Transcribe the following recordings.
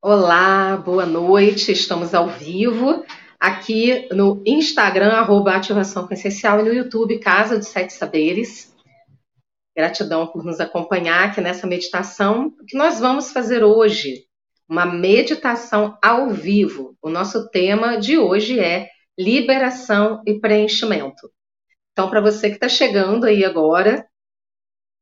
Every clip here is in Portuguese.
Olá, boa noite. Estamos ao vivo aqui no Instagram, arroba Ativação Essencial, e no YouTube, Casa dos Sete Saberes. Gratidão por nos acompanhar aqui nessa meditação. O que nós vamos fazer hoje? Uma meditação ao vivo. O nosso tema de hoje é liberação e preenchimento. Então, para você que está chegando aí agora,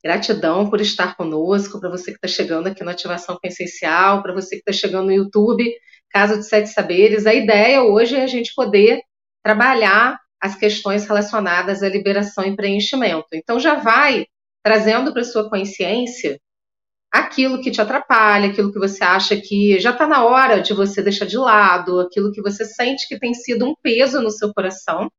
Gratidão por estar conosco, para você que está chegando aqui no Ativação Essencial, para você que está chegando no YouTube, Casa de Sete Saberes. A ideia hoje é a gente poder trabalhar as questões relacionadas à liberação e preenchimento. Então já vai trazendo para sua consciência aquilo que te atrapalha, aquilo que você acha que já está na hora de você deixar de lado, aquilo que você sente que tem sido um peso no seu coração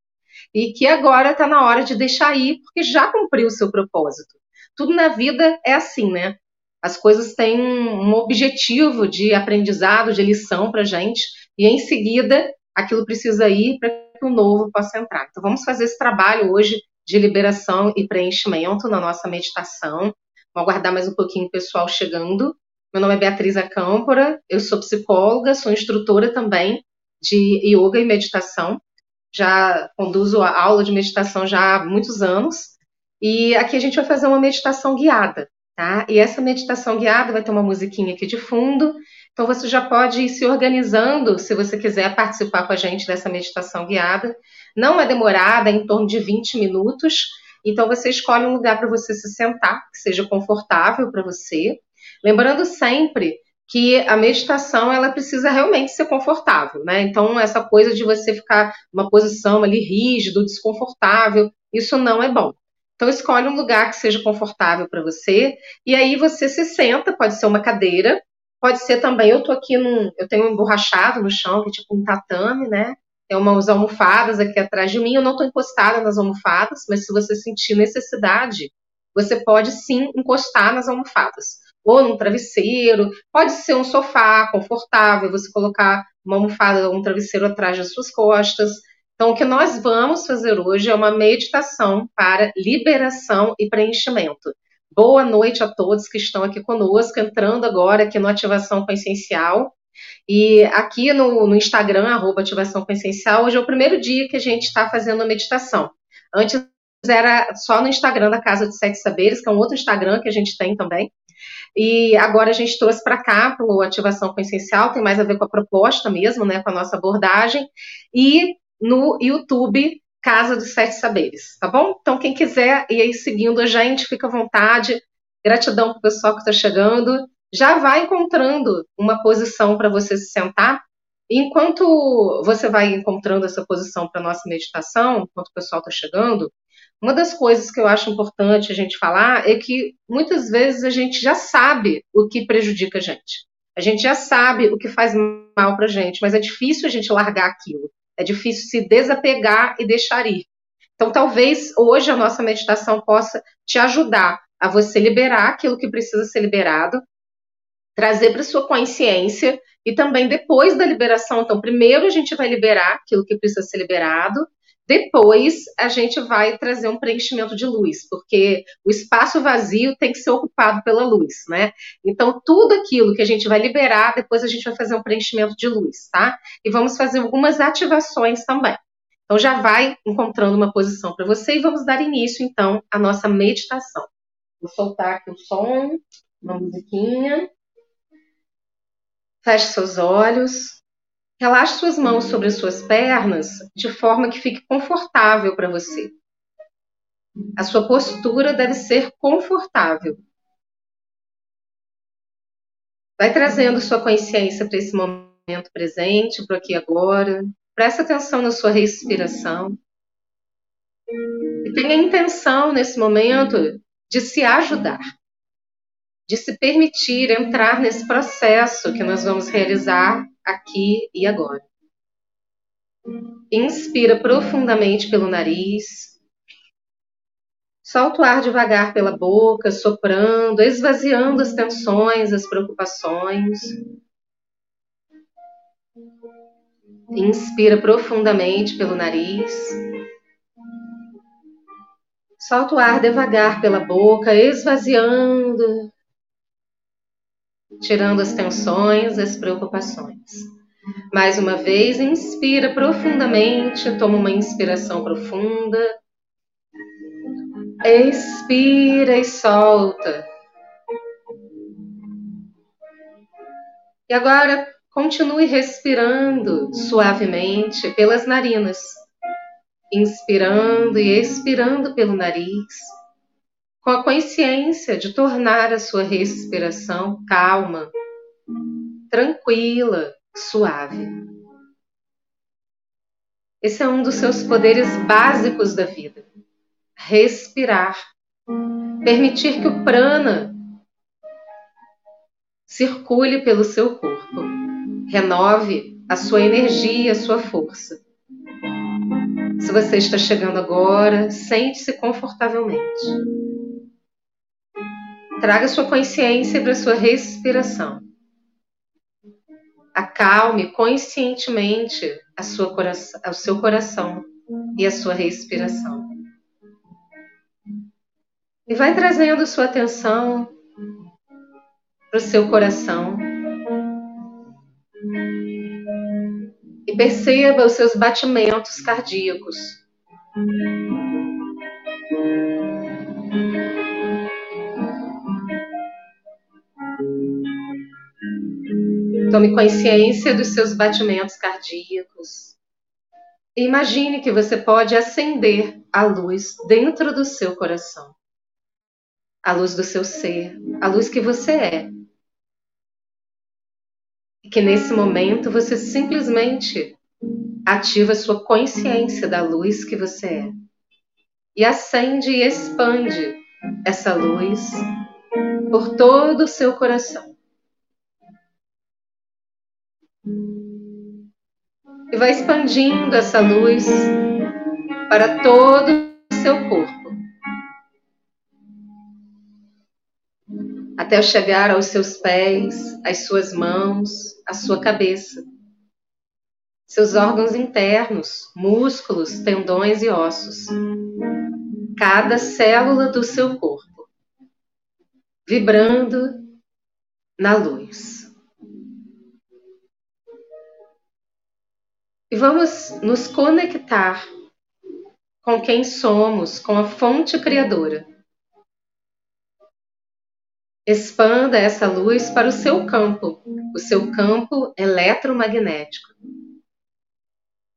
e que agora está na hora de deixar ir, porque já cumpriu o seu propósito tudo na vida é assim, né? As coisas têm um objetivo de aprendizado, de lição para gente, e em seguida aquilo precisa ir para que o novo possa entrar. Então vamos fazer esse trabalho hoje de liberação e preenchimento na nossa meditação. Vou aguardar mais um pouquinho o pessoal chegando. Meu nome é Beatriz Acâmpora, eu sou psicóloga, sou instrutora também de yoga e meditação. Já conduzo a aula de meditação já há muitos anos e aqui a gente vai fazer uma meditação guiada, tá? E essa meditação guiada vai ter uma musiquinha aqui de fundo. Então você já pode ir se organizando se você quiser participar com a gente dessa meditação guiada. Não é demorada, é em torno de 20 minutos. Então você escolhe um lugar para você se sentar, que seja confortável para você. Lembrando sempre que a meditação ela precisa realmente ser confortável, né? Então essa coisa de você ficar numa posição ali rígido, desconfortável, isso não é bom. Então escolhe um lugar que seja confortável para você e aí você se senta, pode ser uma cadeira, pode ser também, eu tô aqui num, eu tenho um emborrachado no chão, que é tipo um tatame, né? Tem umas almofadas aqui atrás de mim, eu não estou encostada nas almofadas, mas se você sentir necessidade, você pode sim encostar nas almofadas. Ou num travesseiro, pode ser um sofá confortável, você colocar uma almofada ou um travesseiro atrás das suas costas. Então, o que nós vamos fazer hoje é uma meditação para liberação e preenchimento. Boa noite a todos que estão aqui conosco, entrando agora aqui no Ativação com Essencial. E aqui no, no Instagram, arroba Ativação com Essencial, hoje é o primeiro dia que a gente está fazendo a meditação. Antes era só no Instagram da Casa de Sete Saberes, que é um outro Instagram que a gente tem também. E agora a gente trouxe para cá, para o Ativação com Essencial, tem mais a ver com a proposta mesmo, né, com a nossa abordagem. E no YouTube Casa dos Sete Saberes, tá bom? Então, quem quiser ir aí seguindo a gente, fica à vontade. Gratidão para o pessoal que está chegando. Já vai encontrando uma posição para você se sentar. Enquanto você vai encontrando essa posição para nossa meditação, enquanto o pessoal está chegando, uma das coisas que eu acho importante a gente falar é que muitas vezes a gente já sabe o que prejudica a gente. A gente já sabe o que faz mal para gente, mas é difícil a gente largar aquilo. É difícil se desapegar e deixar ir. Então, talvez hoje a nossa meditação possa te ajudar a você liberar aquilo que precisa ser liberado, trazer para sua consciência e também depois da liberação. Então, primeiro a gente vai liberar aquilo que precisa ser liberado, depois a gente vai trazer um preenchimento de luz, porque o espaço vazio tem que ser ocupado pela luz, né? Então, tudo aquilo que a gente vai liberar, depois a gente vai fazer um preenchimento de luz, tá? E vamos fazer algumas ativações também. Então, já vai encontrando uma posição para você e vamos dar início, então, à nossa meditação. Vou soltar aqui o som, uma musiquinha. Feche seus olhos. Relaxe suas mãos sobre as suas pernas de forma que fique confortável para você. A sua postura deve ser confortável. Vai trazendo sua consciência para esse momento presente, para aqui agora. Presta atenção na sua respiração. E tenha a intenção nesse momento de se ajudar, de se permitir entrar nesse processo que nós vamos realizar aqui e agora. Inspira profundamente pelo nariz. Solta o ar devagar pela boca, soprando, esvaziando as tensões, as preocupações. Inspira profundamente pelo nariz. Solta o ar devagar pela boca, esvaziando, tirando as tensões, as preocupações. Mais uma vez, inspira profundamente, toma uma inspiração profunda. Expira e solta. E agora continue respirando suavemente pelas narinas, inspirando e expirando pelo nariz, com a consciência de tornar a sua respiração calma, tranquila, suave. Esse é um dos seus poderes básicos da vida. Respirar. Permitir que o prana circule pelo seu corpo. Renove a sua energia, a sua força. Se você está chegando agora, sente-se confortavelmente. Traga sua consciência para sua respiração. Acalme conscientemente a sua coração, o seu coração e a sua respiração. E vai trazendo sua atenção para o seu coração. E perceba os seus batimentos cardíacos. Tome consciência dos seus batimentos cardíacos. E imagine que você pode acender a luz dentro do seu coração. A luz do seu ser, a luz que você é. E que nesse momento você simplesmente ativa sua consciência da luz que você é. E acende e expande essa luz por todo o seu coração. E vai expandindo essa luz para todo o seu corpo. Até chegar aos seus pés, às suas mãos, à sua cabeça. Seus órgãos internos, músculos, tendões e ossos. Cada célula do seu corpo. Vibrando na luz. E vamos nos conectar com quem somos, com a fonte criadora. Expanda essa luz para o seu campo, o seu campo eletromagnético.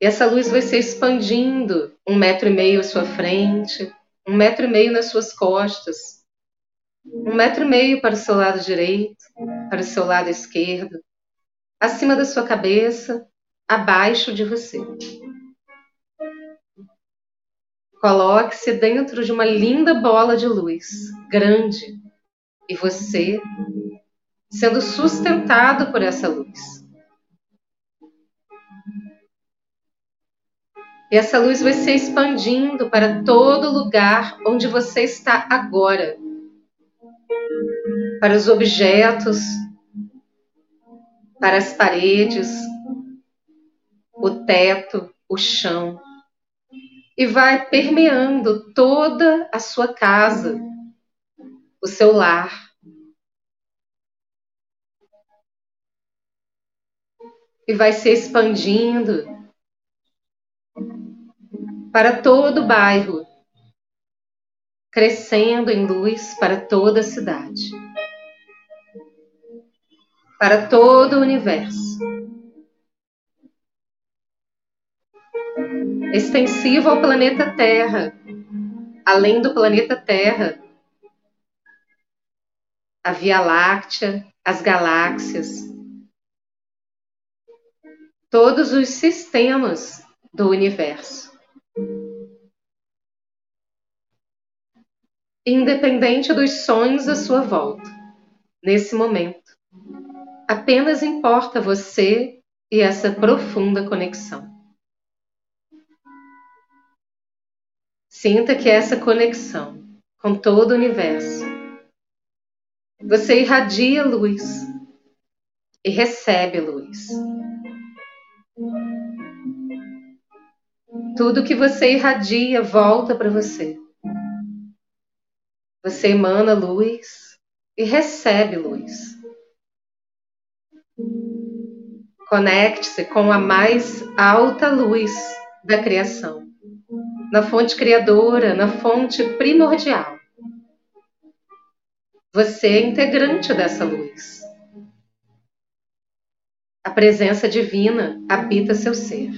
E essa luz vai se expandindo um metro e meio à sua frente, um metro e meio nas suas costas, um metro e meio para o seu lado direito, para o seu lado esquerdo, acima da sua cabeça abaixo de você. Coloque-se dentro de uma linda bola de luz, grande, e você sendo sustentado por essa luz. E essa luz vai se expandindo para todo lugar onde você está agora. Para os objetos, para as paredes, o teto, o chão, e vai permeando toda a sua casa, o seu lar. E vai se expandindo para todo o bairro, crescendo em luz para toda a cidade, para todo o universo. Extensivo ao planeta Terra, além do planeta Terra, a Via Láctea, as galáxias, todos os sistemas do universo. Independente dos sonhos à sua volta, nesse momento, apenas importa você e essa profunda conexão. Sinta que essa conexão com todo o universo. Você irradia luz e recebe luz. Tudo que você irradia volta para você. Você emana luz e recebe luz. Conecte-se com a mais alta luz da criação, na fonte criadora, na fonte primordial. Você é integrante dessa luz. A presença divina habita seu ser.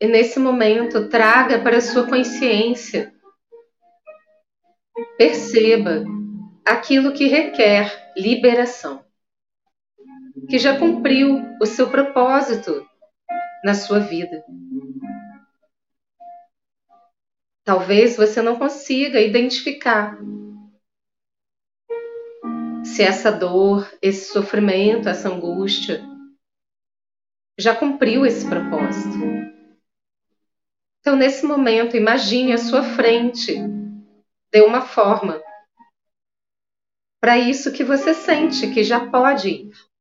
E nesse momento, traga para sua consciência. Perceba aquilo que requer liberação, que já cumpriu o seu propósito na sua vida. Talvez você não consiga identificar se essa dor, esse sofrimento, essa angústia já cumpriu esse propósito. Então, nesse momento, imagine à sua frente, dê uma forma para isso que você sente que já pode ir.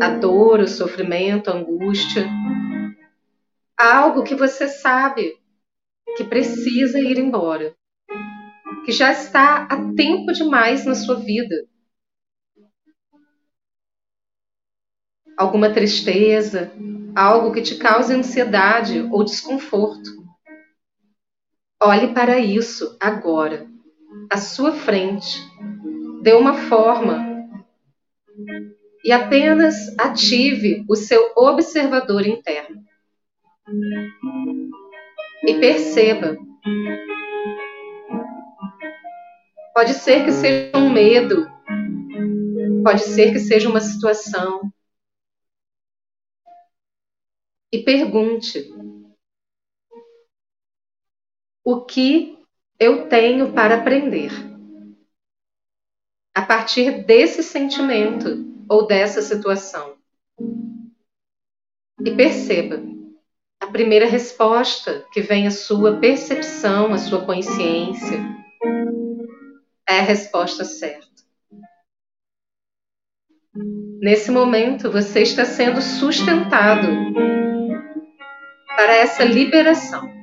A dor, o sofrimento, a angústia. Algo que você sabe que precisa ir embora, que já está há tempo demais na sua vida. Alguma tristeza, algo que te cause ansiedade ou desconforto. Olhe para isso agora, à sua frente. Dê uma forma e apenas ative o seu observador interno e perceba. Pode ser que seja um medo, pode ser que seja uma situação. E pergunte: o que eu tenho para aprender? A partir desse sentimento ou dessa situação. E perceba a primeira resposta que vem à sua percepção, à sua consciência, é a resposta certa. Nesse momento, você está sendo sustentado para essa liberação.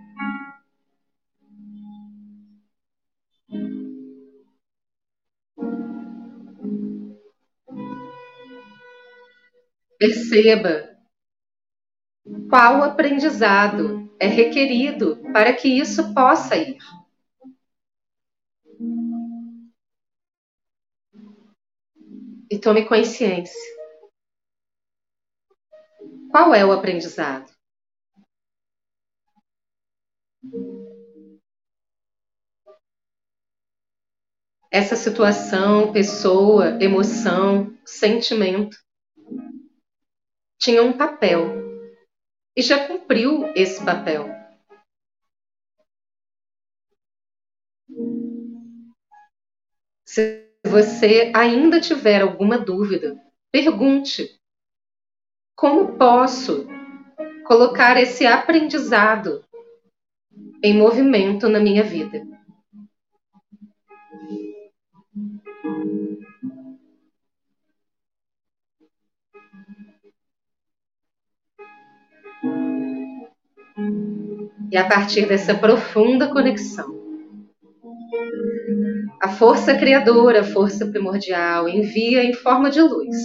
Perceba qual aprendizado é requerido para que isso possa ir? E tome consciência. Qual é o aprendizado? Essa situação, pessoa, emoção, sentimento tinha um papel e já cumpriu esse papel. Se você ainda tiver alguma dúvida, pergunte: como posso colocar esse aprendizado em movimento na minha vida? E a partir dessa profunda conexão, a força criadora, a força primordial, envia em forma de luz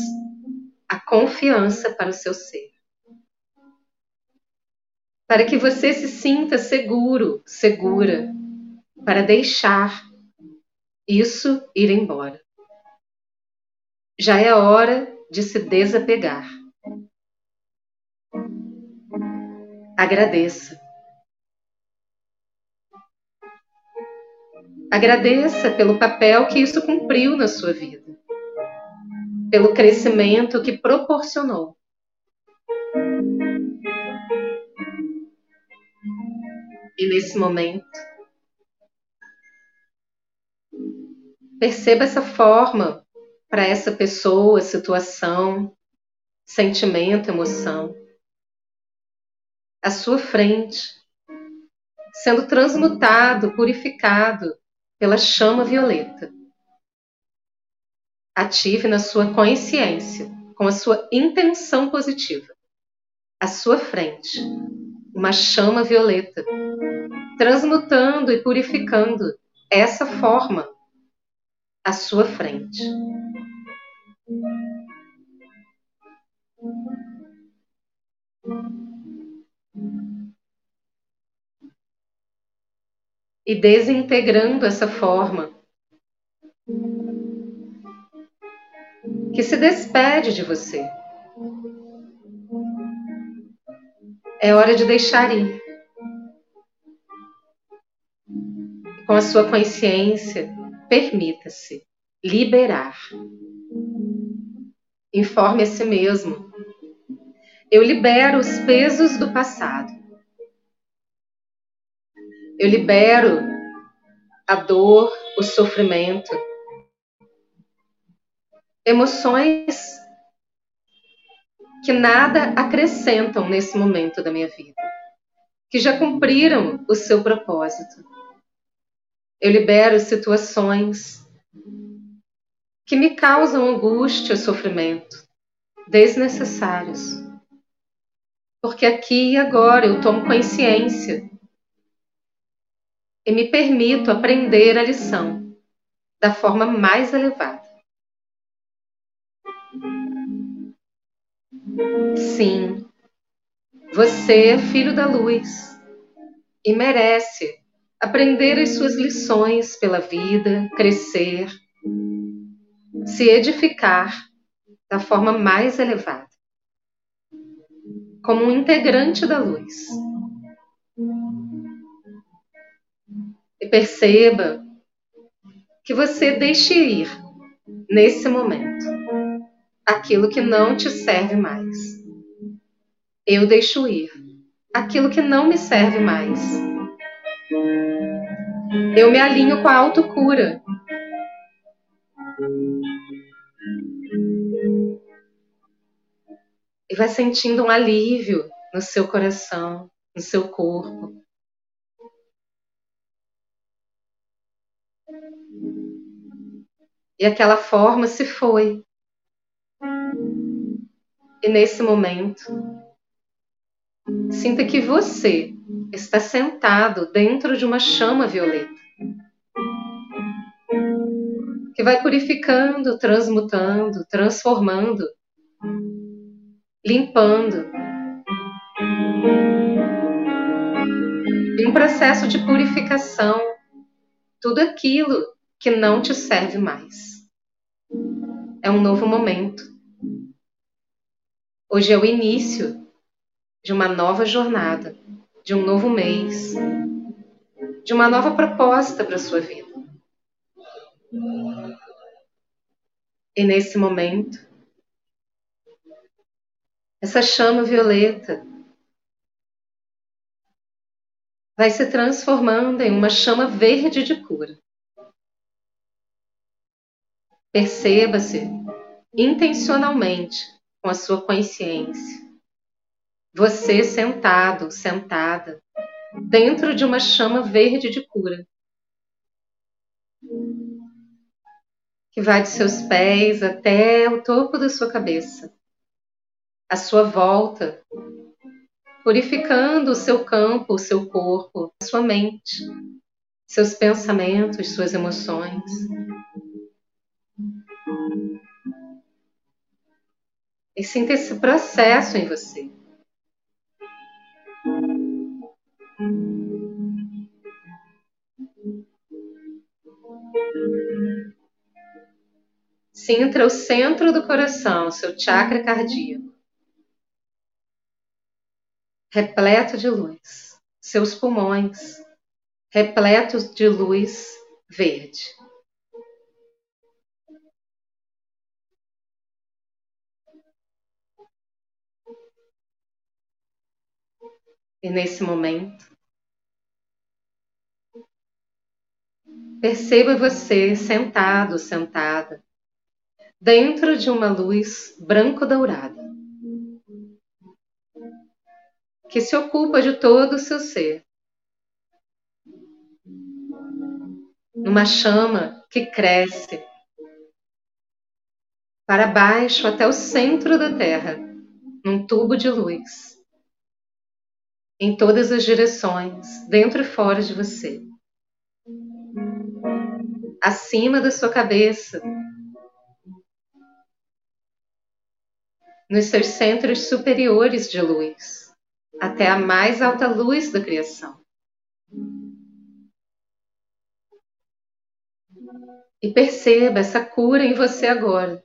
a confiança para o seu ser. Para que você se sinta seguro, segura, para deixar isso ir embora. Já é hora de se desapegar. Agradeça Agradeça pelo papel que isso cumpriu na sua vida, pelo crescimento que proporcionou. E nesse momento, perceba essa forma para essa pessoa, situação, sentimento, emoção, à sua frente, sendo transmutado, purificado pela chama violeta. Ative na sua consciência, com a sua intenção positiva, à sua frente, uma chama violeta, transmutando e purificando essa forma à sua frente. E desintegrando essa forma, que se despede de você. É hora de deixar ir. Com a sua consciência, permita-se liberar. Informe a si mesmo. Eu libero os pesos do passado. Eu libero a dor, o sofrimento, emoções que nada acrescentam nesse momento da minha vida, que já cumpriram o seu propósito. Eu libero situações que me causam angústia, sofrimento, desnecessários. Porque aqui e agora eu tomo consciência e me permito aprender a lição da forma mais elevada. Sim, você é filho da luz e merece aprender as suas lições pela vida, crescer, se edificar da forma mais elevada, como um integrante da luz. Perceba que você deixe ir, nesse momento, aquilo que não te serve mais. Eu deixo ir aquilo que não me serve mais. Eu me alinho com a autocura. E vai sentindo um alívio no seu coração, no seu corpo. E aquela forma se foi. E nesse momento, sinta que você está sentado dentro de uma chama violeta que vai purificando, transmutando, transformando, limpando. Um processo de purificação, tudo aquilo que não te serve mais. É um novo momento Hoje é o início de uma nova jornada, de um novo mês, de uma nova proposta para a sua vida. E nesse momento, essa chama violeta vai se transformando em uma chama verde de cura. Perceba-se intencionalmente com a sua consciência. Você sentado, sentada, dentro de uma chama verde de cura. Que vai de seus pés até o topo da sua cabeça, a sua volta, purificando o seu campo, o seu corpo, a sua mente, seus pensamentos, suas emoções. E sinta esse processo em você. Sinta o centro do coração, seu chakra cardíaco, repleto de luz, seus pulmões repletos de luz verde. E nesse momento, perceba você sentado, sentada, dentro de uma luz branco-dourada, que se ocupa de todo o seu ser. Numa chama que cresce para baixo até o centro da Terra, num tubo de luz em todas as direções, dentro e fora de você. acima da sua cabeça, nos seus centros superiores de luz, até a mais alta luz da criação. E perceba essa cura em você agora,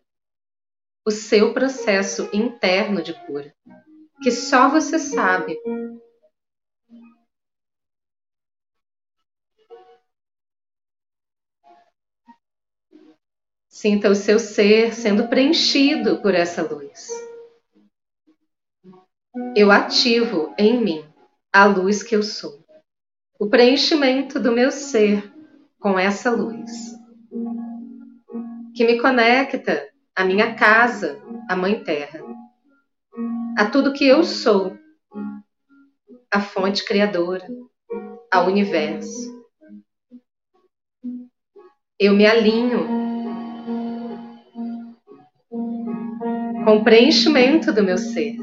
o seu processo interno de cura, que só você sabe Sinta o seu ser sendo preenchido por essa luz. Eu ativo em mim a luz que eu sou, o preenchimento do meu ser com essa luz, que me conecta à minha casa, à Mãe Terra, a tudo que eu sou, a fonte criadora, ao universo. Eu me alinho com o preenchimento do meu ser.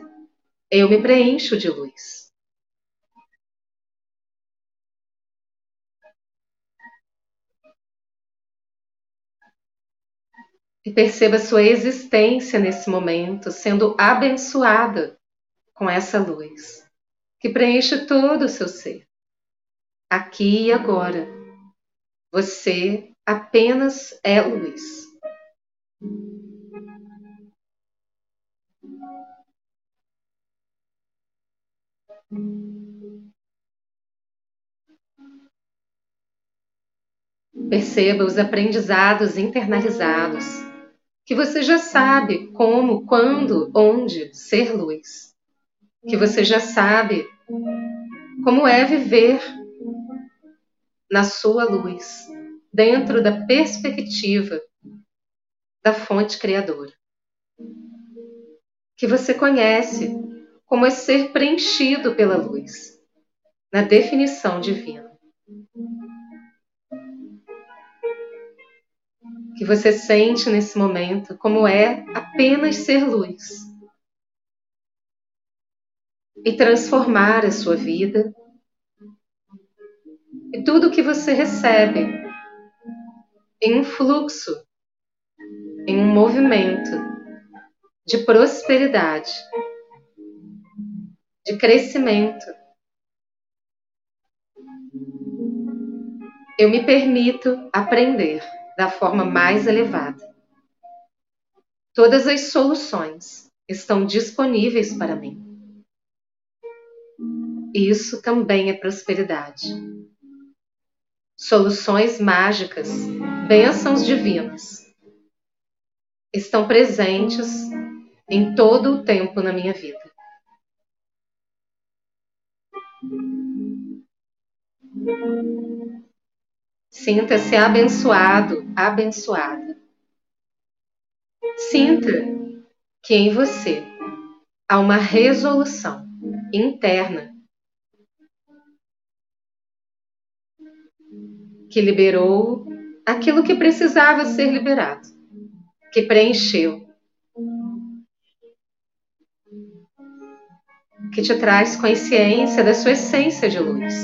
Eu me preencho de luz. E perceba sua existência nesse momento sendo abençoada com essa luz que preenche todo o seu ser. Aqui e agora, você apenas é luz. Perceba os aprendizados internalizados, que você já sabe como, quando, onde ser luz, que você já sabe como é viver na sua luz, dentro da perspectiva da fonte criadora, que você conhece como é ser preenchido pela luz, na definição divina. Que você sente nesse momento como é apenas ser luz e transformar a sua vida e tudo que você recebe em um fluxo, em um movimento de prosperidade de crescimento. Eu me permito aprender da forma mais elevada. Todas as soluções estão disponíveis para mim. Isso também é prosperidade. Soluções mágicas, bênçãos divinas, estão presentes em todo o tempo na minha vida. Sinta-se abençoado, abençoada. Sinta que em você há uma resolução interna que liberou aquilo que precisava ser liberado, que preencheu que te traz consciência da sua essência de luz.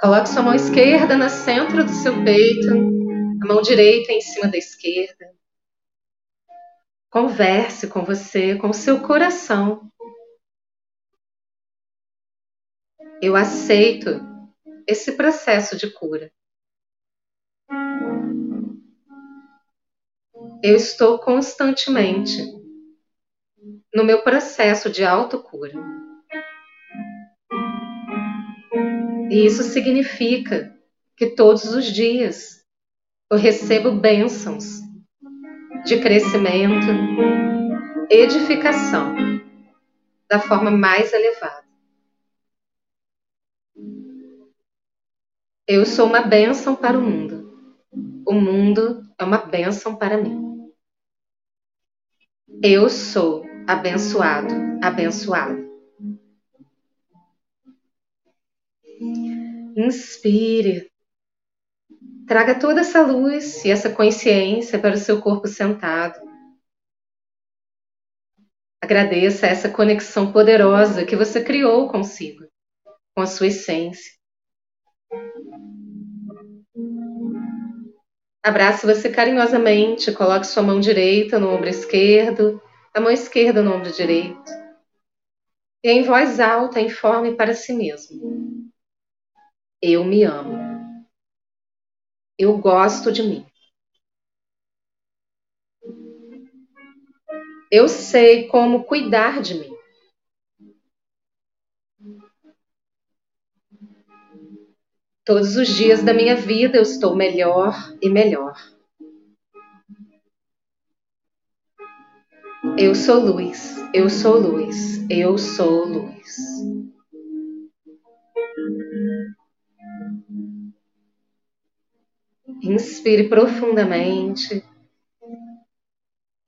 Coloque sua mão esquerda no centro do seu peito, a mão direita em cima da esquerda. Converse com você, com o seu coração. Eu aceito esse processo de cura. Eu estou constantemente no meu processo de autocura. E isso significa que todos os dias eu recebo bênçãos de crescimento, edificação da forma mais elevada. Eu sou uma bênção para o mundo. O mundo é uma bênção para mim. Eu sou abençoado, abençoado. Inspire. Traga toda essa luz e essa consciência para o seu corpo sentado. Agradeça essa conexão poderosa que você criou consigo, com a sua essência. Abrace você carinhosamente, coloque sua mão direita no ombro esquerdo, a mão esquerda no ombro direito. E em voz alta informe para si mesmo: Eu me amo. Eu gosto de mim. Eu sei como cuidar de mim. Todos os dias da minha vida eu estou melhor e melhor. Eu sou luz, eu sou luz, eu sou luz. Inspire profundamente.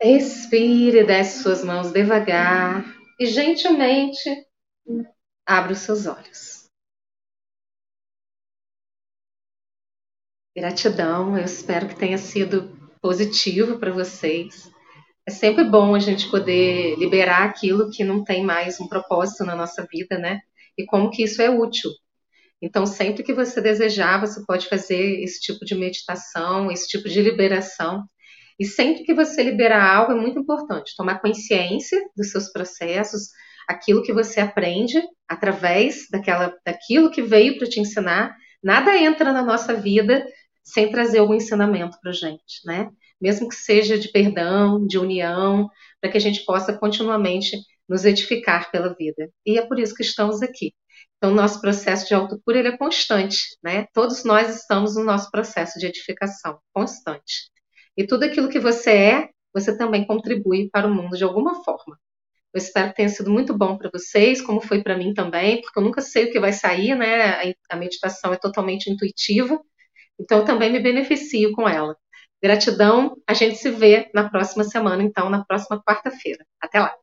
Expire, desce suas mãos devagar e gentilmente abra os seus olhos. Gratidão, eu espero que tenha sido positivo para vocês. É sempre bom a gente poder liberar aquilo que não tem mais um propósito na nossa vida, né? E como que isso é útil então, sempre que você desejar, você pode fazer esse tipo de meditação, esse tipo de liberação. E sempre que você liberar algo, é muito importante tomar consciência dos seus processos, aquilo que você aprende através daquela, daquilo que veio para te ensinar. Nada entra na nossa vida sem trazer algum ensinamento para gente, né? Mesmo que seja de perdão, de união, para que a gente possa continuamente nos edificar pela vida. E é por isso que estamos aqui. Então, nosso processo de autocura ele é constante, né? Todos nós estamos no nosso processo de edificação constante. E tudo aquilo que você é, você também contribui para o mundo de alguma forma. Eu espero que tenha sido muito bom para vocês, como foi para mim também, porque eu nunca sei o que vai sair, né? A meditação é totalmente intuitiva, então eu também me beneficio com ela. Gratidão, a gente se vê na próxima semana, então, na próxima quarta-feira. Até lá!